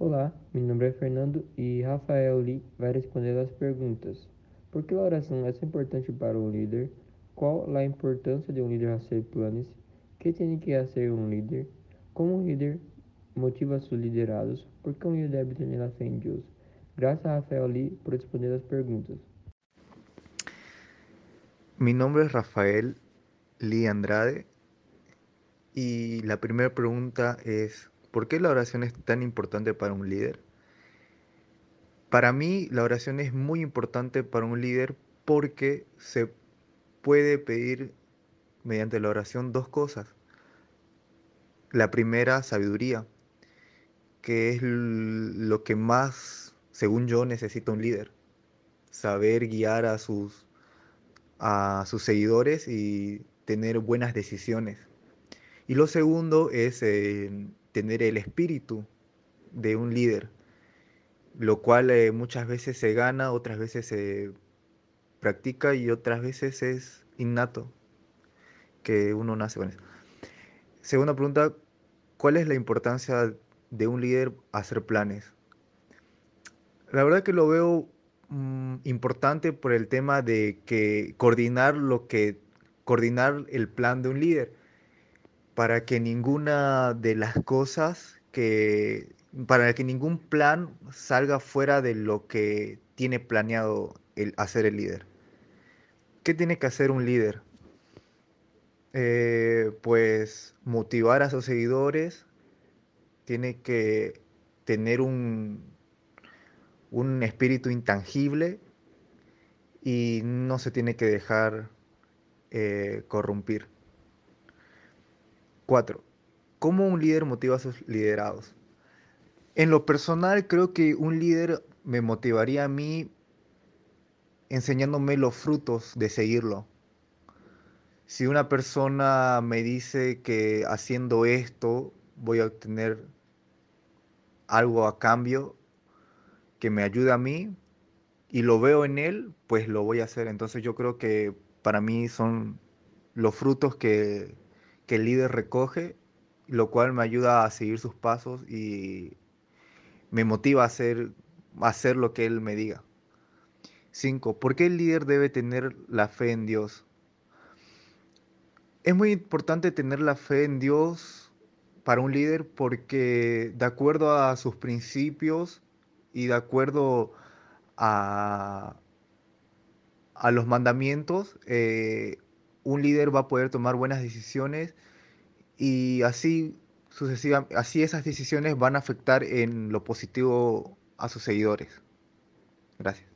Olá, meu nome é Fernando e Rafael Lee vai responder as perguntas. Por que a oração é importante para um líder? Qual a importância de um líder fazer planos? que tem que fazer um líder? Como um líder motiva seus liderados? Por que um líder deve ter a fé em Deus? Graças a Rafael Lee por responder as perguntas. Mi nombre es Rafael Lee Andrade y la primera pregunta es, ¿por qué la oración es tan importante para un líder? Para mí la oración es muy importante para un líder porque se puede pedir mediante la oración dos cosas. La primera, sabiduría, que es lo que más, según yo, necesita un líder. Saber guiar a sus, a sus seguidores y tener buenas decisiones. Y lo segundo es eh, tener el espíritu de un líder, lo cual eh, muchas veces se gana, otras veces se practica y otras veces es innato, que uno nace con eso. Segunda pregunta, ¿cuál es la importancia de un líder hacer planes? La verdad que lo veo mm, importante por el tema de que coordinar lo que coordinar el plan de un líder para que ninguna de las cosas que, para que ningún plan salga fuera de lo que tiene planeado el, hacer el líder. ¿Qué tiene que hacer un líder? Eh, pues motivar a sus seguidores, tiene que tener un, un espíritu intangible y no se tiene que dejar eh, corrompir. 4. ¿Cómo un líder motiva a sus liderados? En lo personal, creo que un líder me motivaría a mí enseñándome los frutos de seguirlo. Si una persona me dice que haciendo esto voy a obtener algo a cambio que me ayude a mí y lo veo en él, pues lo voy a hacer. Entonces yo creo que para mí son los frutos que, que el líder recoge, lo cual me ayuda a seguir sus pasos y me motiva a hacer, hacer lo que él me diga. 5. ¿Por qué el líder debe tener la fe en Dios? Es muy importante tener la fe en Dios para un líder porque de acuerdo a sus principios y de acuerdo a, a los mandamientos, eh, un líder va a poder tomar buenas decisiones y así sucesivamente, así esas decisiones van a afectar en lo positivo a sus seguidores. Gracias.